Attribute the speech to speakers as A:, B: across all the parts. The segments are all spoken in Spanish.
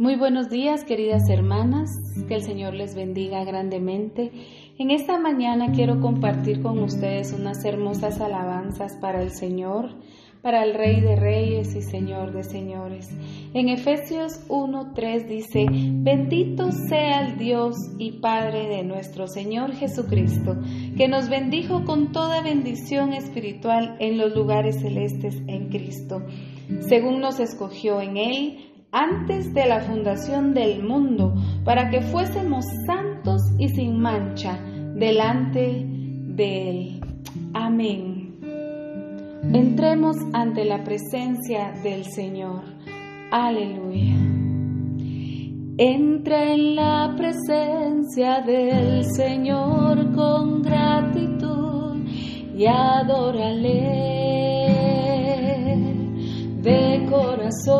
A: Muy buenos días, queridas hermanas. Que el Señor les bendiga grandemente. En esta mañana quiero compartir con ustedes unas hermosas alabanzas para el Señor, para el Rey de Reyes y Señor de Señores. En Efesios 1:3 dice: Bendito sea el Dios y Padre de nuestro Señor Jesucristo, que nos bendijo con toda bendición espiritual en los lugares celestes en Cristo, según nos escogió en Él antes de la fundación del mundo, para que fuésemos santos y sin mancha delante de Él. Amén. Entremos ante la presencia del Señor. Aleluya. Entra en la presencia del Señor con gratitud y adórale de corazón.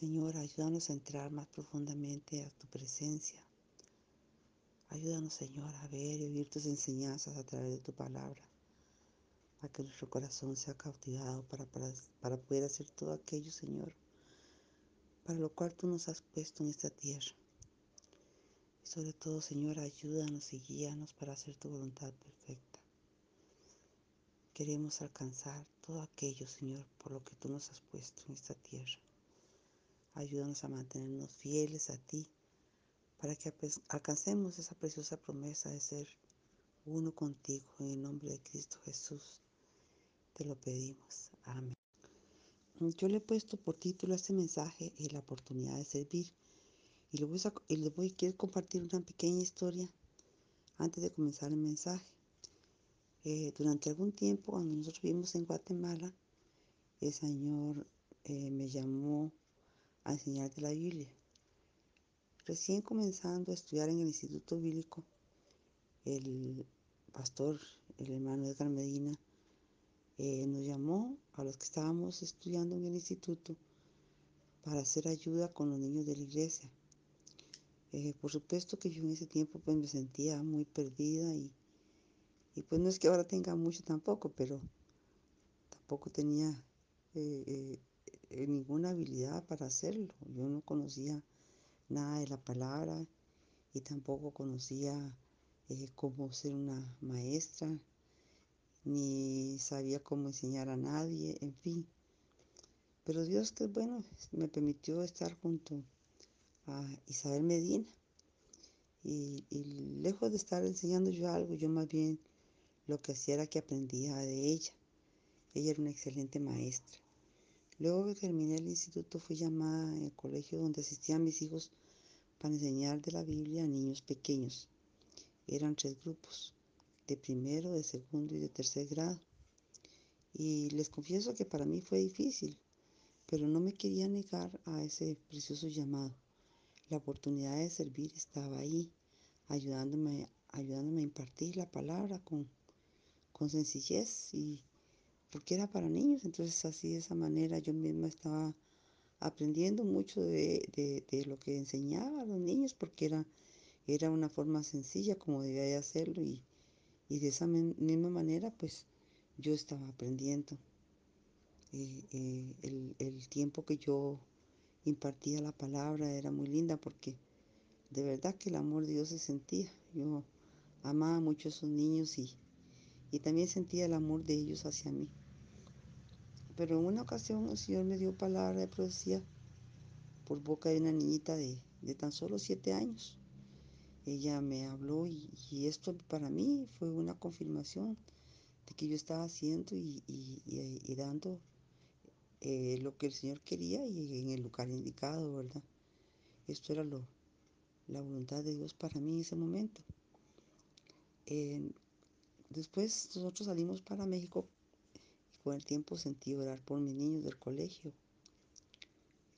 A: Señor,
B: ayúdanos a entrar más profundamente a tu presencia. Ayúdanos, Señor, a ver y oír tus enseñanzas a través de tu palabra, a que nuestro corazón sea cautivado para, para, para poder hacer todo aquello, Señor, para lo cual tú nos has puesto en esta tierra. Sobre todo, Señor, ayúdanos y guíanos para hacer tu voluntad perfecta. Queremos alcanzar todo aquello, Señor, por lo que tú nos has puesto en esta tierra. Ayúdanos a mantenernos fieles a ti para que alcancemos esa preciosa promesa de ser uno contigo. En el nombre de Cristo Jesús te lo pedimos. Amén. Yo le he puesto por título a este mensaje y la oportunidad de servir. Y les voy, a, quiero compartir una pequeña historia antes de comenzar el mensaje. Eh, durante algún tiempo, cuando nosotros vivimos en Guatemala, el Señor eh, me llamó a enseñar de la Biblia. Recién comenzando a estudiar en el Instituto Bíblico, el pastor, el hermano Edgar Medina, eh, nos llamó a los que estábamos estudiando en el instituto para hacer ayuda con los niños de la iglesia. Eh, por supuesto que yo en ese tiempo pues me sentía muy perdida y, y pues no es que ahora tenga mucho tampoco, pero tampoco tenía eh, eh, ninguna habilidad para hacerlo. Yo no conocía nada de la palabra y tampoco conocía cómo ser una maestra, ni sabía cómo enseñar a nadie, en fin. Pero Dios que bueno, me permitió estar junto a Isabel Medina. Y, lejos de estar enseñando yo algo, yo más bien lo que hacía era que aprendía de ella. Ella era una excelente maestra. Luego que terminé el instituto fui llamada en el colegio donde asistían mis hijos para enseñar de la Biblia a niños pequeños. Eran tres grupos, de primero, de segundo y de tercer grado. Y les confieso que para mí fue difícil, pero no me quería negar a ese precioso llamado. La oportunidad de servir estaba ahí, ayudándome, ayudándome a impartir la palabra con, con sencillez y porque era para niños, entonces así de esa manera yo misma estaba aprendiendo mucho de, de, lo que enseñaba a los niños porque era, era una forma sencilla como debía de hacerlo y, y de esa misma manera pues yo estaba aprendiendo. El, el, tiempo que yo impartía la palabra era muy linda porque de verdad que el amor de Dios se sentía. Yo amaba mucho a esos niños y, y también sentía el amor de ellos hacia mí. Pero en una ocasión el Señor me dio palabra de profecía por boca de una niñita de, de tan solo siete años. Ella me habló y, y, esto para mí fue una confirmación de que yo estaba haciendo y, y dando eh, lo que el Señor quería y en el lugar indicado, ¿verdad? Esto era lo, la voluntad de Dios para mí en ese momento. Después nosotros salimos para México y con el tiempo sentí orar por mis niños del colegio.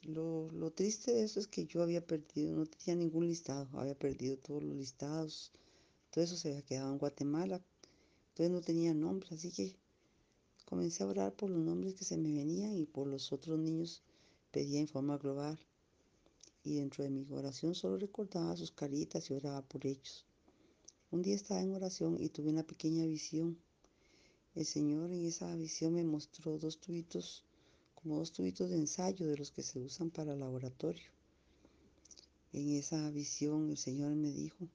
B: Lo, lo, triste de eso es que yo había perdido, no tenía ningún listado, había perdido todos los listados, todo eso se había quedado en Guatemala, entonces no tenía nombre, así que Comencé a orar por los nombres que se me venían y por los otros niños pedía en forma global. Y dentro de mi oración solo recordaba sus caritas y oraba por ellos. Un día estaba en oración y tuve una pequeña visión. El Señor en esa visión me mostró dos tubitos, como dos tubitos de ensayo de los que se usan para laboratorio. En esa visión el Señor me dijo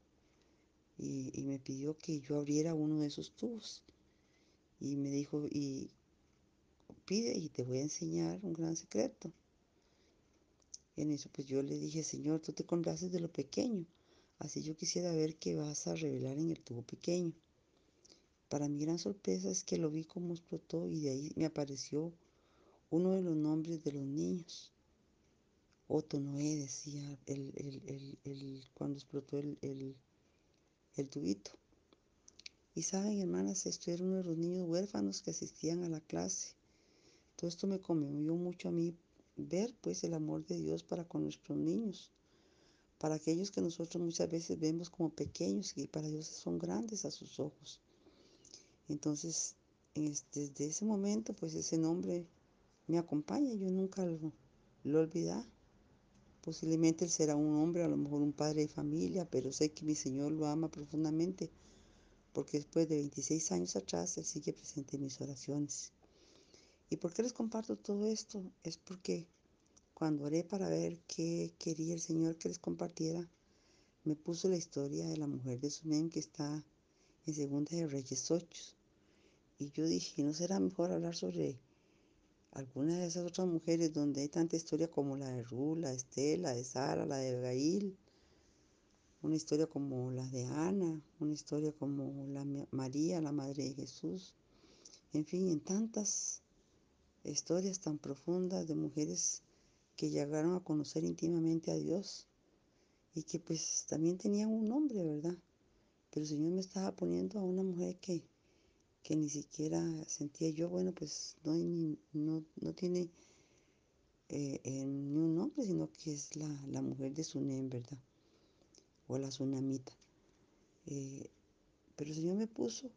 B: y, y me pidió que yo abriera uno de esos tubos y me dijo, y pide y te voy a enseñar un gran secreto. En eso pues yo le dije, Señor, tú te complaces de lo pequeño, así yo quisiera ver qué vas a revelar en el tubo pequeño. Para mi gran sorpresa es que lo vi como explotó y de ahí me apareció uno de los nombres de los niños. Otto Noé decía el, el, el, cuando explotó el, tubito. Y saben, hermanas, esto era uno de los niños huérfanos que asistían a la clase. Todo esto me conmovió mucho a mí ver pues el amor de Dios para con nuestros niños, para aquellos que nosotros muchas veces vemos como pequeños y para Dios son grandes a sus ojos. Entonces, desde ese momento, pues ese nombre me acompaña, yo nunca lo, lo olvidé. Posiblemente él será un hombre, a lo mejor un padre de familia, pero sé que mi Señor lo ama profundamente porque después de 26 años atrás Él sigue presente en mis oraciones. ¿Y por qué les comparto todo esto? Es porque cuando oré para ver qué quería el Señor que les compartiera, me puso la historia de la mujer de Sunem que está en Segunda de Reyes 8. Y yo dije, ¿no será mejor hablar sobre alguna de esas otras mujeres donde hay tanta historia como la de Ruth, la de Estela, la de Sara, la de Gail, una historia como la de Ana, una historia como la María, la Madre de Jesús, en fin, en tantas historias tan profundas de mujeres que llegaron a conocer íntimamente a Dios y que pues también tenían un nombre, ¿verdad? Pero el Señor me estaba poniendo a una mujer que, que ni siquiera sentía yo, bueno, pues no, no, no tiene eh, eh, ni un nombre, sino que es la, la mujer de Sunem, ¿verdad? o la tsunamita. Eh, pero el Señor me puso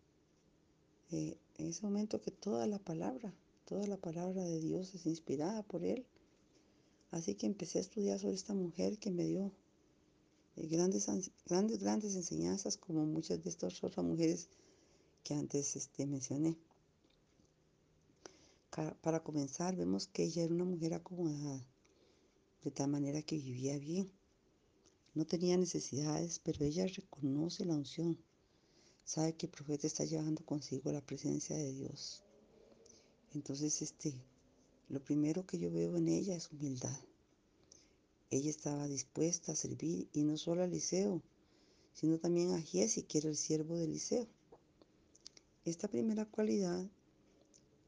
B: en ese momento que toda la palabra, toda la palabra de Dios es inspirada por Él. Así que empecé a estudiar sobre esta mujer que me dio eh, grandes, grandes, grandes enseñanzas como muchas de estas otras mujeres que antes este, mencioné. Para comenzar, vemos que ella era una mujer acomodada, de tal manera que vivía bien. No tenía necesidades, pero ella reconoce la unción. Sabe que el profeta está llevando consigo la presencia de Dios. Entonces, este, lo primero que yo veo en ella es humildad. Ella estaba dispuesta a servir y no solo a Eliseo, sino también a Giesi, que era el siervo de Eliseo. Esta primera cualidad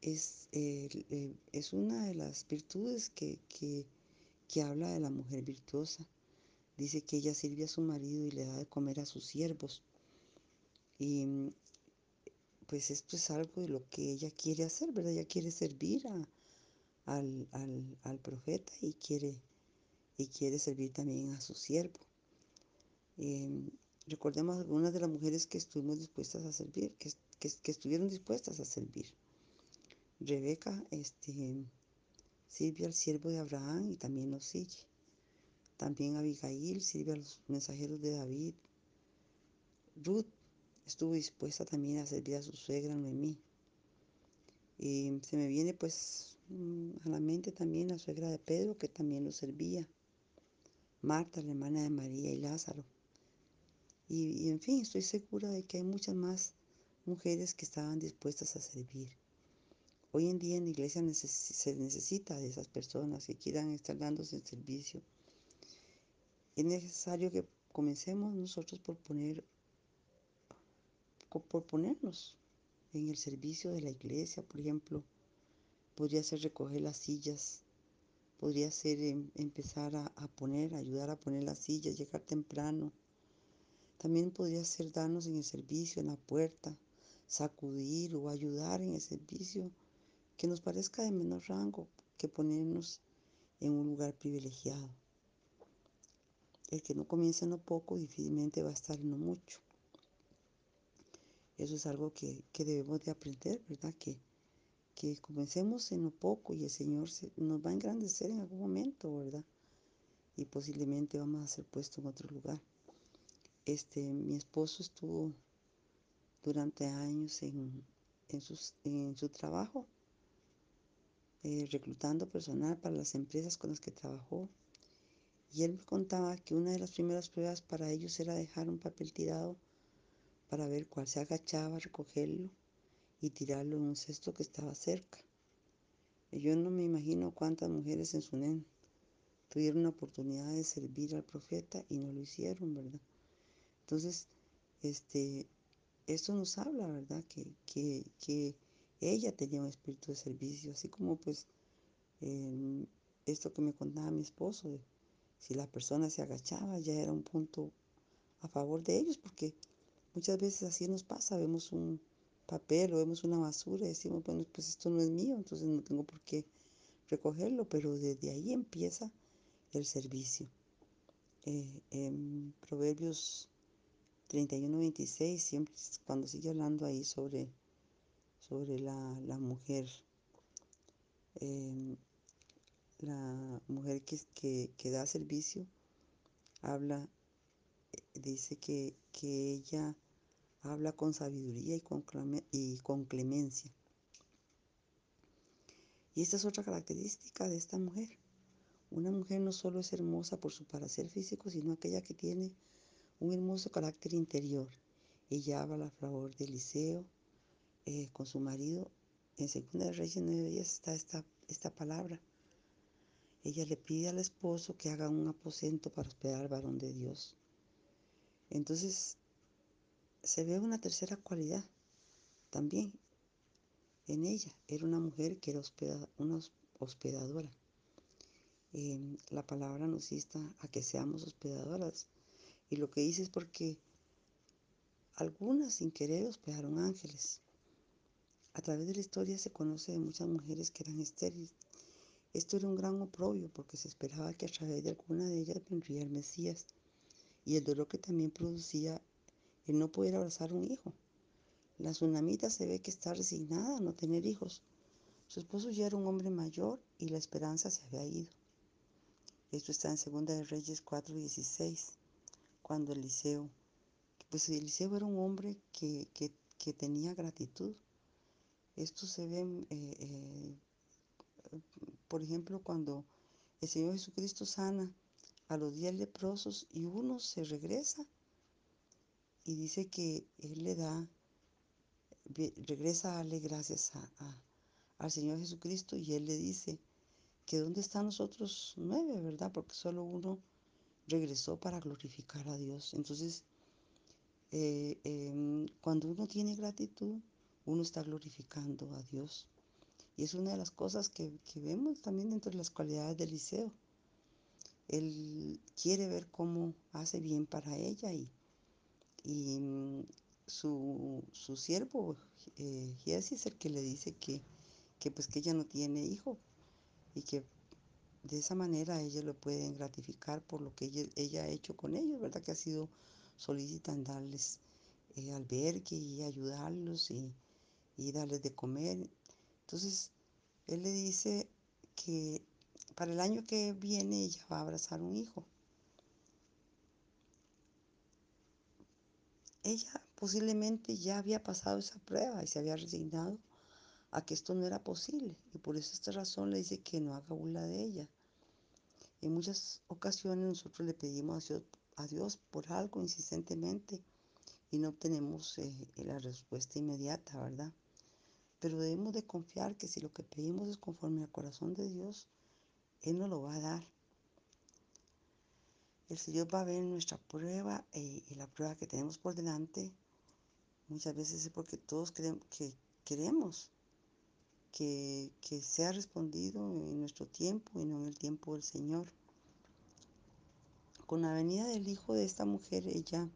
B: es, es una de las virtudes que, que, habla de la mujer virtuosa. Dice que ella sirve a su marido y le da de comer a sus siervos. Y pues esto es algo de lo que ella quiere hacer, ¿verdad? Ella quiere servir al, al, profeta y quiere y quiere servir también a su siervo. Em, recordemos algunas de las mujeres que estuvimos dispuestas a servir, que, estuvieron dispuestas a servir. Rebeca este, sirve al siervo de Abraham y también lo sigue. También Abigail sirve a los mensajeros de David. Ruth estuvo dispuesta también a servir a su suegra Noemí. Y se me viene pues a la mente también la suegra de Pedro que también lo servía. Marta, la hermana de María y Lázaro. Y, en fin, estoy segura de que hay muchas más mujeres que estaban dispuestas a servir. Hoy en día en la iglesia se necesita de esas personas que quieran estar dándose el servicio. Es necesario que comencemos nosotros por poner, por ponernos en el servicio de la iglesia, por ejemplo, podría ser recoger las sillas podría ser em, empezar a, poner, ayudar a poner las sillas, llegar temprano. También podría ser darnos en el servicio, en la puerta, sacudir o ayudar en el servicio que nos parezca de menor rango que ponernos en un lugar privilegiado. El que no comienza en lo poco difícilmente va a estar en lo mucho. Eso es algo que, que debemos de aprender, ¿verdad? Que, que comencemos en lo poco y el Señor nos va a engrandecer en algún momento, ¿verdad? Y posiblemente vamos a ser puestos en otro lugar. Este, mi esposo estuvo durante años en, en, su trabajo, eh, reclutando personal para las empresas con las que trabajó. Y él me contaba que una de las primeras pruebas para ellos era dejar un papel tirado para ver cuál se agachaba recogerlo y tirarlo en un cesto que estaba cerca. yo no me imagino cuántas mujeres en Sunen tuvieron la oportunidad de servir al profeta y no lo hicieron, ¿verdad? Entonces, este, esto nos habla, ¿verdad? Que, que, ella tenía un espíritu de servicio, así como pues esto que me contaba mi esposo, si la persona se agachaba ya era un punto a favor de ellos, porque muchas veces así nos pasa, vemos un, papel o vemos una basura y decimos, bueno, pues esto no es mío, entonces no tengo por qué recogerlo, pero desde ahí empieza el servicio. Eh, en Proverbios 31, 26, siempre cuando sigue hablando ahí sobre, sobre la, mujer, em, la mujer que, que, da servicio, habla, eh, dice que, que ella habla con sabiduría y con, y con clemencia. Y esta es otra característica de esta mujer. Una mujer no solo es hermosa por su parecer físico, sino aquella que tiene un hermoso carácter interior. Ella habla a favor de Eliseo eh, con su marido. En Segunda de Reyes 9 días está esta, esta palabra. Ella le pide al esposo que haga un aposento para hospedar al varón de Dios. Entonces, se ve una tercera cualidad también en ella. Era una mujer que era una hospedadora. Em, la palabra nos insta a que seamos hospedadoras. Y lo que dice es porque algunas sin querer hospedaron ángeles. A través de la historia se conoce de muchas mujeres que eran estériles. Esto era un gran oprobio porque se esperaba que a través de alguna de ellas vendría el Mesías. Y el dolor que también producía el no poder abrazar un hijo. La tsunamita se ve que está resignada a no tener hijos. Su esposo ya era un hombre mayor y la esperanza se había ido. Esto está en Segunda de Reyes 4:16, cuando Eliseo, pues Eliseo era un hombre que, que, tenía gratitud. Esto se ve, eh, eh, por ejemplo, cuando el Señor Jesucristo sana a los diez leprosos y uno se regresa y dice que Él le da, regresa a darle gracias a, al Señor Jesucristo y Él le dice que dónde están los otros nueve, ¿verdad? Porque solo uno regresó para glorificar a Dios. Entonces, eh, em, cuando uno tiene gratitud, uno está glorificando a Dios. Y es una de las cosas que, que vemos también dentro de las cualidades de Eliseo. Él quiere ver cómo hace bien para ella y, y mm, su, su siervo, eh, es el que le dice que, que pues que ella no tiene hijo y que de esa manera ella lo pueden gratificar por lo que ella, ha hecho con ellos, ¿verdad? Que ha sido solícita en darles eh, albergue y ayudarlos y, y darles de comer. Entonces, él le dice que para el año que viene ella va a abrazar un hijo. Ella posiblemente ya había pasado esa prueba y se había resignado a que esto no era posible y por eso esta razón le dice que no haga burla de ella. En muchas ocasiones nosotros le pedimos a Dios, por algo insistentemente y no obtenemos eh, la respuesta inmediata, ¿verdad? Pero debemos de confiar que si lo que pedimos es conforme al corazón de Dios, Él nos lo va a dar. El Señor va a ver nuestra prueba eh, y la prueba que tenemos por delante. Muchas veces es porque todos creemos que queremos que, sea respondido en nuestro tiempo y no en el tiempo del Señor. Con la venida del hijo de esta mujer, ella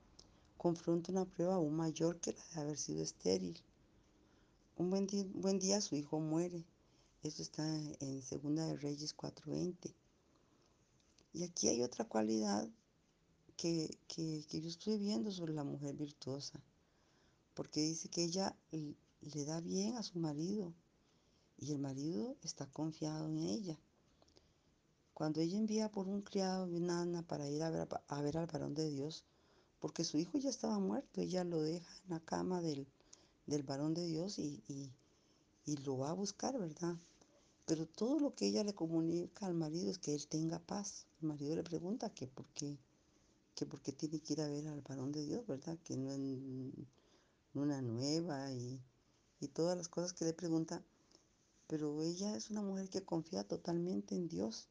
B: confronta una prueba aún mayor que la de haber sido estéril. Un buen día, buen día su hijo muere. Esto está en Segunda de Reyes 4:20. Y aquí hay otra cualidad que, que, yo estoy viendo sobre la mujer virtuosa, porque dice que ella le da bien a su marido, y el marido está confiado en ella. Cuando ella envía por un criado y una ana para ir a ver, a ver al varón de Dios, porque su hijo ya estaba muerto, ella lo deja en la cama del, del varón de Dios y, y, lo va a buscar, ¿verdad? Pero todo lo que ella le comunica al marido es que él tenga paz. El marido le pregunta que por qué, que por qué tiene que ir a ver al varón de Dios, ¿verdad? Que no es una nueva y, y todas las cosas que le pregunta pero ella es una mujer que confía totalmente en Dios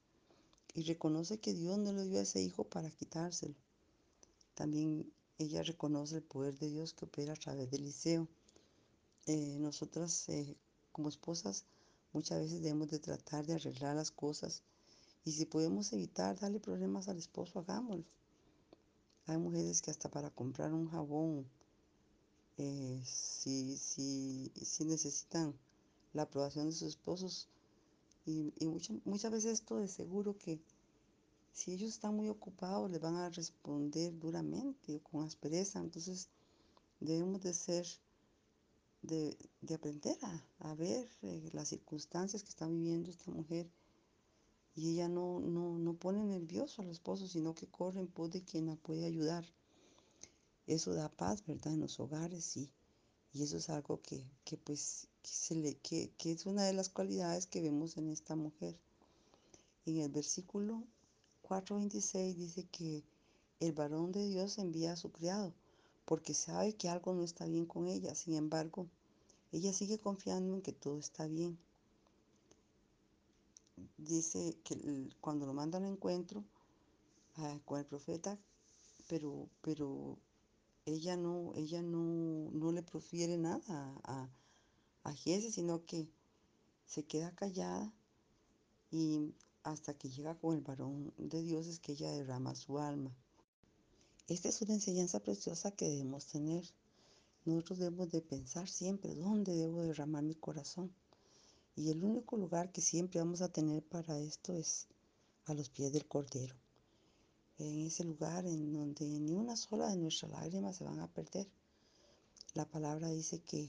B: y reconoce que Dios no le dio a ese hijo para quitárselo. También ella reconoce el poder de Dios que opera a través del liceo. Eh, nosotras eh, como esposas muchas veces debemos de tratar de arreglar las cosas y si podemos evitar darle problemas al esposo, hagámoslo. Hay mujeres que hasta para comprar un jabón, eh, si, si, si necesitan la aprobación de sus esposos. Y, muchas veces esto de seguro que si ellos están muy ocupados les van a responder duramente o con aspereza. Entonces debemos de ser, de, aprender a, ver eh, las circunstancias que está viviendo esta mujer. Y ella no, no, no pone nervioso al esposo, sino que corre en pos de quien la puede ayudar. Eso da paz, ¿verdad? En los hogares y, y eso es algo que, que pues que, es una de las cualidades que vemos en esta mujer. En el versículo 4.26 dice que el varón de Dios envía a su criado porque sabe que algo no está bien con ella. Sin embargo, ella sigue confiando en que todo está bien. Dice que cuando lo manda al encuentro ah, con el profeta, pero, pero ella no, ella no, no le profiere nada a, a sino que se queda callada y hasta que llega con el varón de Dios es que ella derrama su alma. Esta es una enseñanza preciosa que debemos tener. Nosotros debemos de pensar siempre dónde debo derramar mi corazón. Y el único lugar que siempre vamos a tener para esto es a los pies del Cordero. En ese lugar en donde ni una sola de nuestras lágrimas se van a perder. La palabra dice que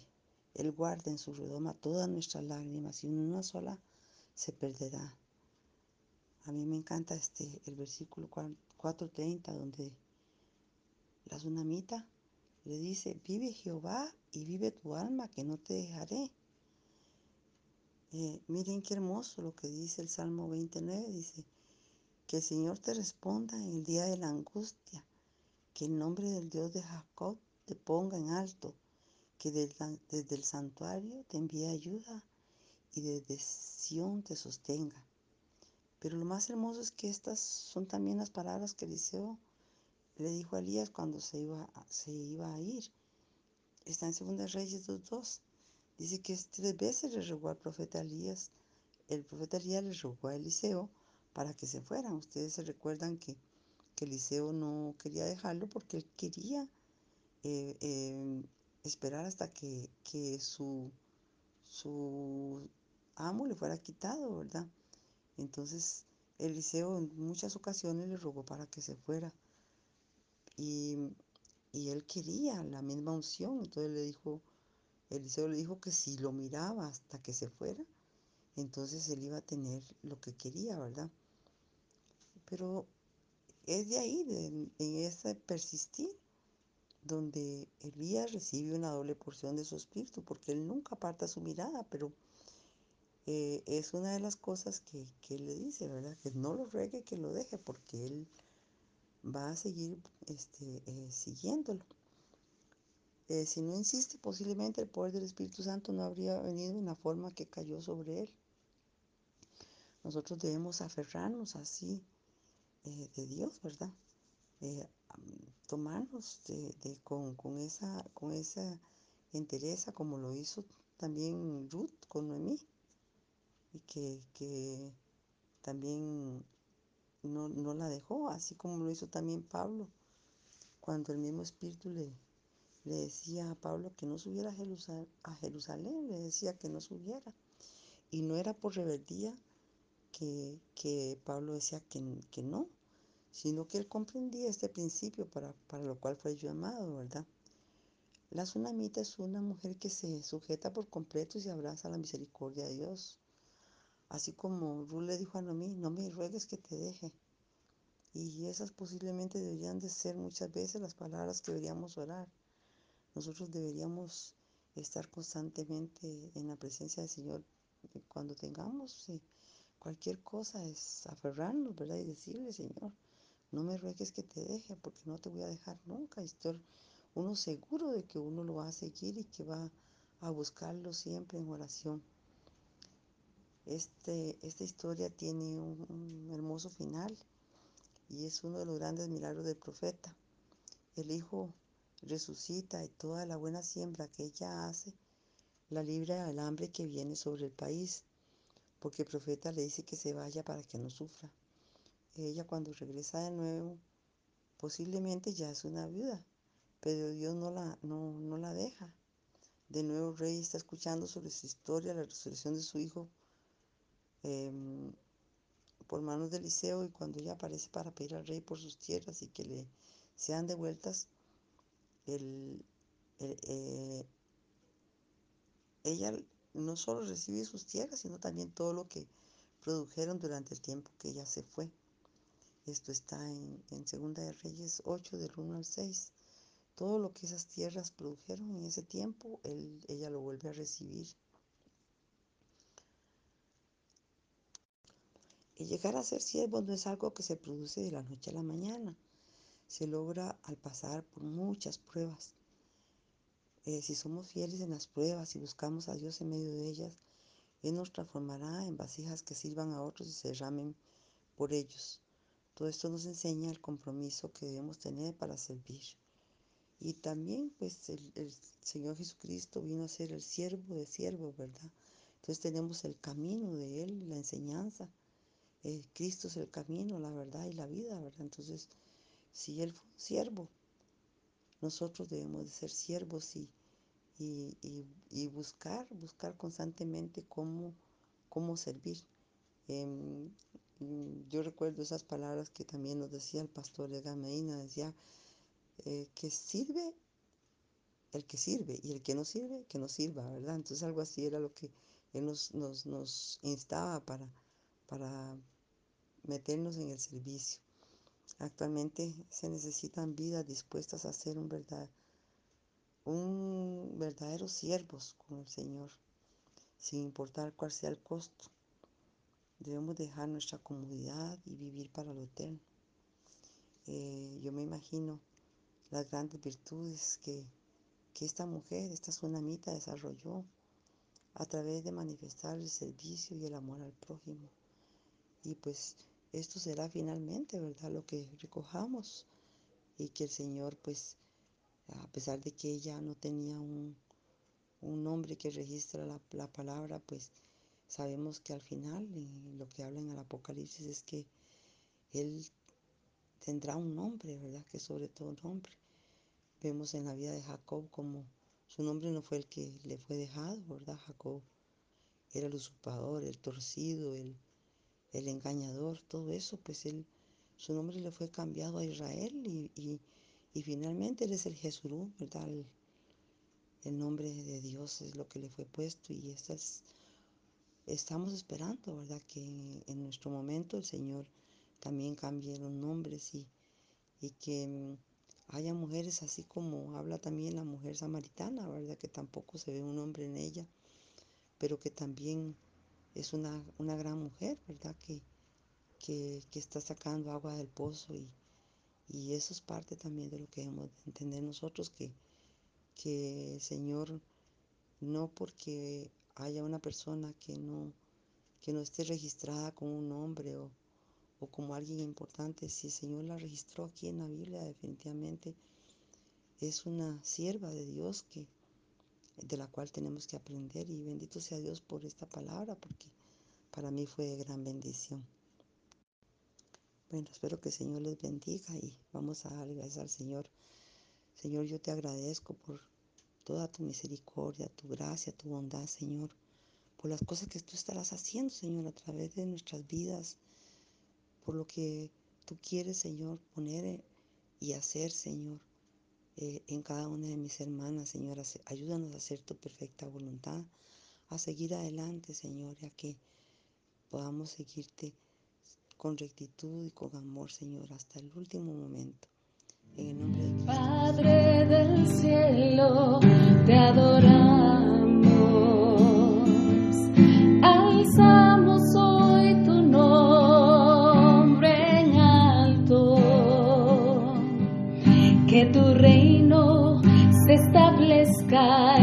B: él guarda en su redoma todas nuestras lágrimas y una sola se perderá. A mí me encanta este, el versículo 4.30 donde la tsunamita le dice, vive Jehová y vive tu alma, que no te dejaré. Eh, miren qué hermoso lo que dice el Salmo 29, dice, que el Señor te responda en el día de la angustia, que el nombre del Dios de Jacob te ponga en alto, que desde, el santuario te envíe ayuda y desde Sión te sostenga. Pero lo más hermoso es que estas son también las palabras que Eliseo le dijo a Elías cuando se iba, se iba a ir. Está en 2 Reyes 2.2. Dice que tres veces le rogó al profeta Elías. El profeta Elías le rogó a Eliseo para que se fueran. Ustedes se recuerdan que, que Eliseo no quería dejarlo porque él quería eh, eh, esperar hasta que, que su, su amo le fuera quitado, ¿verdad? Entonces Eliseo en muchas ocasiones le rogó para que se fuera. Y, y él quería la misma unción. Entonces le dijo, Eliseo le dijo que si lo miraba hasta que se fuera, entonces él iba a tener lo que quería, ¿verdad? Pero es de ahí, de, en ese persistir, donde Elías recibe una doble porción de su espíritu, porque él nunca aparta su mirada, pero eh, es una de las cosas que, que, él le dice, ¿verdad? Que no lo ruegue, que lo deje, porque él va a seguir este, eh, siguiéndolo. Eh, si no insiste, posiblemente el poder del Espíritu Santo no habría venido en la forma que cayó sobre él. Nosotros debemos aferrarnos así eh, de Dios, ¿verdad? Tomarnos de, de, con, con, esa, con esa entereza como lo hizo también Ruth con Noemí y que, que también no, no, la dejó, así como lo hizo también Pablo, cuando el mismo Espíritu le, le decía a Pablo que no subiera a Jerusalén, a Jerusalén, le decía que no subiera. Y no era por rebeldía que, que Pablo decía que, que, no, sino que él comprendía este principio para, para lo cual fue llamado, ¿verdad? La tsunamita es una mujer que se sujeta por completo y se abraza a la misericordia de Dios. Así como Ruth le dijo a Noemí, no me ruegues que te deje. Y esas posiblemente deberían de ser muchas veces las palabras que deberíamos orar. Nosotros deberíamos estar constantemente en la presencia del Señor cuando tengamos cualquier cosa, es aferrarnos, ¿verdad? Y decirle, Señor, no me ruegues que te deje, porque no te voy a dejar nunca. Y estar uno seguro de que uno lo va a seguir y que va a buscarlo siempre en oración. Este, esta historia tiene un, hermoso final y es uno de los grandes milagros del profeta. El Hijo resucita y toda la buena siembra que ella hace la libra del hambre que viene sobre el país, porque el profeta le dice que se vaya para que no sufra. Ella cuando regresa de nuevo, posiblemente ya es una viuda, pero Dios no la, no, no la deja. De nuevo el rey está escuchando sobre su historia, la resurrección de su hijo eh, por manos de Eliseo y cuando ella aparece para pedir al rey por sus tierras y que le sean devueltas, el, eh, ella no solo recibe sus tierras, sino también todo lo que produjeron durante el tiempo que ella se fue. Esto está en, en Segunda de Reyes 8, del 1 al 6. Todo lo que esas tierras produjeron en ese tiempo, él, ella lo vuelve a recibir. Y llegar a ser siervo no es algo que se produce de la noche a la mañana. Se logra al pasar por muchas pruebas. Eh, si somos fieles en las pruebas y buscamos a Dios en medio de ellas, Él nos transformará en vasijas que sirvan a otros y se derramen por ellos. Todo esto nos enseña el compromiso que debemos tener para servir. Y también, pues, el, el Señor Jesucristo vino a ser el siervo de siervos, ¿verdad? Entonces tenemos el camino de Él, la enseñanza. Eh, Cristo es el camino, la verdad y la vida, ¿verdad? Entonces, si Él fue un siervo, nosotros debemos de ser siervos y, y, y, buscar, buscar constantemente cómo, cómo servir. Eh, yo recuerdo esas palabras que también nos decía el pastor Edgar Medina, decía eh, que sirve el que sirve y el que no sirve, que no sirva, ¿verdad? Entonces algo así era lo que él nos, nos, nos instaba para, para meternos en el servicio. Actualmente se necesitan vidas dispuestas a ser un, verdad, un verdadero siervos con el Señor, sin importar cuál sea el costo. Debemos dejar nuestra comodidad y vivir para lo eterno. Eh, yo me imagino las grandes virtudes que, esta mujer, esta tsunamita desarrolló a través de manifestar el servicio y el amor al prójimo. Y pues esto será finalmente, ¿verdad? Lo que recojamos y que el Señor, pues, a pesar de que ella no tenía un, un nombre que registra la, la, palabra, pues sabemos que al final, lo que habla en el Apocalipsis es que Él tendrá un nombre, ¿verdad? Que sobre todo nombre. Vemos en la vida de Jacob como su nombre no fue el que le fue dejado, ¿verdad? Jacob era el usurpador, el torcido, el, el engañador, todo eso, pues él, su nombre le fue cambiado a Israel y, y, finalmente él es el Jesurú, ¿verdad? El, nombre de Dios es lo que le fue puesto y estas, estamos esperando, ¿verdad? Que en, en, nuestro momento el Señor también cambie los nombres y, y que mm, haya mujeres así como habla también la mujer samaritana, ¿verdad? Que tampoco se ve un nombre en ella, pero que también es una, una gran mujer, ¿verdad? Que, que, que, está sacando agua del pozo y, y, eso es parte también de lo que debemos entender nosotros, que, que el Señor, no porque haya una persona que no, que no esté registrada con un nombre o, o como alguien importante, si el Señor la registró aquí en la Biblia, definitivamente es una sierva de Dios que, de la cual tenemos que aprender y bendito sea Dios por esta palabra porque para mí fue de gran bendición. Bueno, espero que el Señor les bendiga y vamos a darle gracias al Señor. Señor, yo te agradezco por toda tu misericordia, tu gracia, tu bondad, Señor, por las cosas que tú estarás haciendo, Señor, a través de nuestras vidas, por lo que tú quieres, Señor, poner y hacer, Señor eh, en cada una de mis hermanas, Señor. Ayúdanos a hacer tu perfecta voluntad, a seguir adelante, Señor, a que podamos seguirte con rectitud y con amor, Señor, hasta el último momento. En el nombre de
A: Padre del cielo, te adoramos. Alzamos hoy tu nombre en alto. Que tu reino God.